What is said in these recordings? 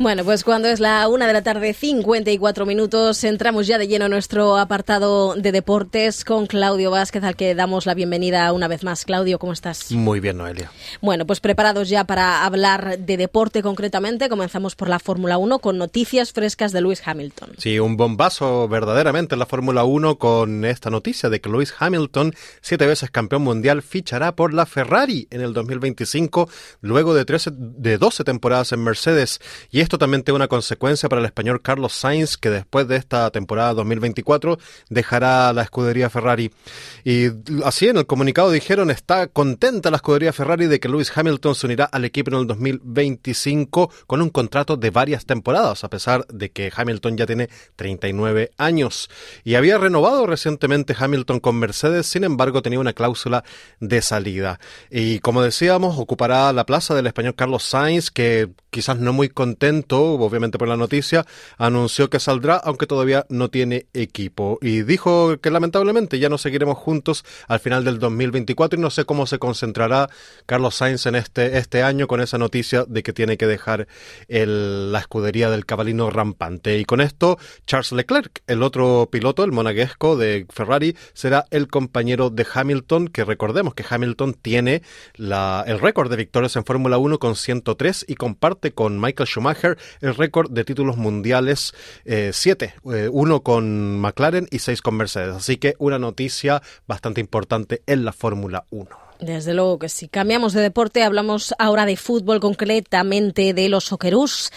Bueno, pues cuando es la una de la tarde, 54 minutos, entramos ya de lleno en nuestro apartado de deportes con Claudio Vázquez, al que damos la bienvenida una vez más. Claudio, ¿cómo estás? Muy bien, Noelia. Bueno, pues preparados ya para hablar de deporte concretamente. Comenzamos por la Fórmula 1 con noticias frescas de Lewis Hamilton. Sí, un bombazo verdaderamente en la Fórmula 1 con esta noticia de que Lewis Hamilton, siete veces campeón mundial, fichará por la Ferrari en el 2025, luego de, 13, de 12 temporadas en Mercedes. Y esto también tiene una consecuencia para el español Carlos Sainz, que después de esta temporada 2024 dejará la escudería Ferrari. Y así en el comunicado dijeron, está contenta la escudería Ferrari de que Lewis Hamilton se unirá al equipo en el 2025 con un contrato de varias temporadas, a pesar de que Hamilton ya tiene 39 años. Y había renovado recientemente Hamilton con Mercedes, sin embargo tenía una cláusula de salida. Y como decíamos, ocupará la plaza del español Carlos Sainz, que quizás no muy contento obviamente por la noticia, anunció que saldrá, aunque todavía no tiene equipo. Y dijo que lamentablemente ya no seguiremos juntos al final del 2024 y no sé cómo se concentrará Carlos Sainz en este, este año con esa noticia de que tiene que dejar el, la escudería del cabalino rampante. Y con esto, Charles Leclerc, el otro piloto, el monaguesco de Ferrari, será el compañero de Hamilton, que recordemos que Hamilton tiene la, el récord de victorias en Fórmula 1 con 103 y comparte con Michael Schumacher el récord de títulos mundiales, eh, siete, eh, uno con McLaren y seis con Mercedes. Así que una noticia bastante importante en la Fórmula 1. Desde luego que si cambiamos de deporte, hablamos ahora de fútbol, concretamente de los Socceroos,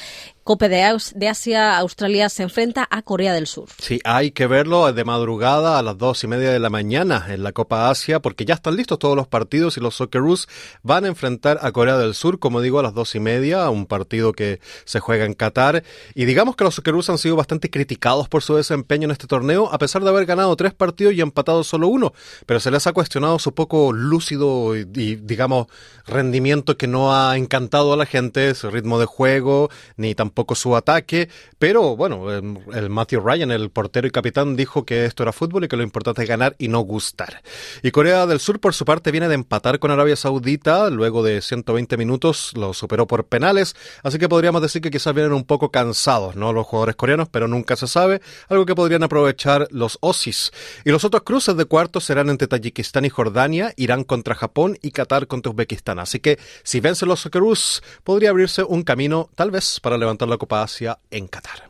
Cope de, Asia, Australia se enfrenta a Corea del Sur. Sí, hay que verlo de madrugada a las dos y media de la mañana en la Copa Asia, porque ya están listos todos los partidos y los Socceroos van a enfrentar a Corea del Sur, como digo, a las dos y media, un partido que se juega en Qatar. Y digamos que los Socceroos han sido bastante criticados por su desempeño en este torneo, a pesar de haber ganado tres partidos y empatado solo uno. Pero se les ha cuestionado su poco lúcido y, digamos, rendimiento que no ha encantado a la gente, su ritmo de juego, ni tampoco poco su ataque, pero bueno, el Matthew Ryan, el portero y capitán, dijo que esto era fútbol y que lo importante es ganar y no gustar. Y Corea del Sur, por su parte, viene de empatar con Arabia Saudita, luego de 120 minutos lo superó por penales, así que podríamos decir que quizás vienen un poco cansados, ¿no? Los jugadores coreanos, pero nunca se sabe, algo que podrían aprovechar los Osis. Y los otros cruces de cuartos serán entre Tayikistán y Jordania, Irán contra Japón y Qatar contra Uzbekistán. Así que si vencen los Socceroos, podría abrirse un camino, tal vez, para levantar la Copa Asia en Qatar.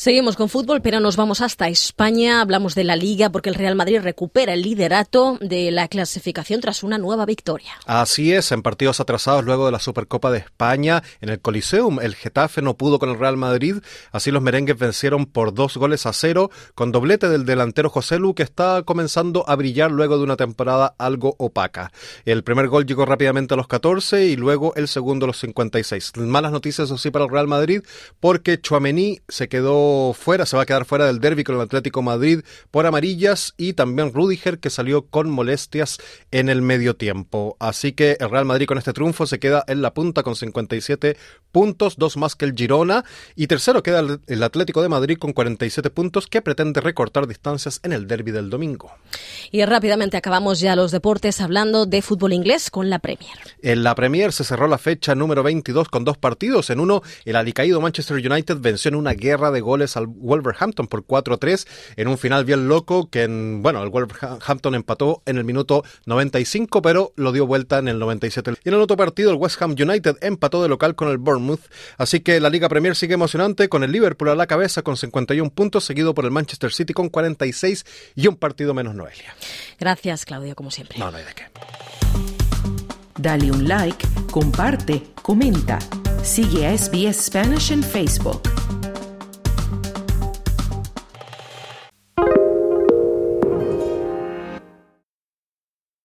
Seguimos con fútbol, pero nos vamos hasta España. Hablamos de la Liga porque el Real Madrid recupera el liderato de la clasificación tras una nueva victoria. Así es, en partidos atrasados luego de la Supercopa de España en el Coliseum, el Getafe no pudo con el Real Madrid. Así los merengues vencieron por dos goles a cero con doblete del delantero José Lu que está comenzando a brillar luego de una temporada algo opaca. El primer gol llegó rápidamente a los 14 y luego el segundo a los 56. Malas noticias, eso sí, para el Real Madrid porque Chuamení se quedó fuera, se va a quedar fuera del derby con el Atlético Madrid por amarillas y también Rudiger que salió con molestias en el medio tiempo. Así que el Real Madrid con este triunfo se queda en la punta con 57 puntos, dos más que el Girona y tercero queda el Atlético de Madrid con 47 puntos que pretende recortar distancias en el derby del domingo. Y rápidamente acabamos ya los deportes hablando de fútbol inglés con la Premier. En la Premier se cerró la fecha número 22 con dos partidos. En uno, el alicaído Manchester United venció en una guerra de goles al Wolverhampton por 4-3 en un final bien loco que, en, bueno, el Wolverhampton empató en el minuto 95, pero lo dio vuelta en el 97. Y en el otro partido, el West Ham United empató de local con el Bournemouth. Así que la Liga Premier sigue emocionante con el Liverpool a la cabeza con 51 puntos, seguido por el Manchester City con 46 y un partido menos Noelia. Gracias, Claudio, como siempre. No, no hay de qué. Dale un like, comparte, comenta. Sigue a SBS Spanish en Facebook.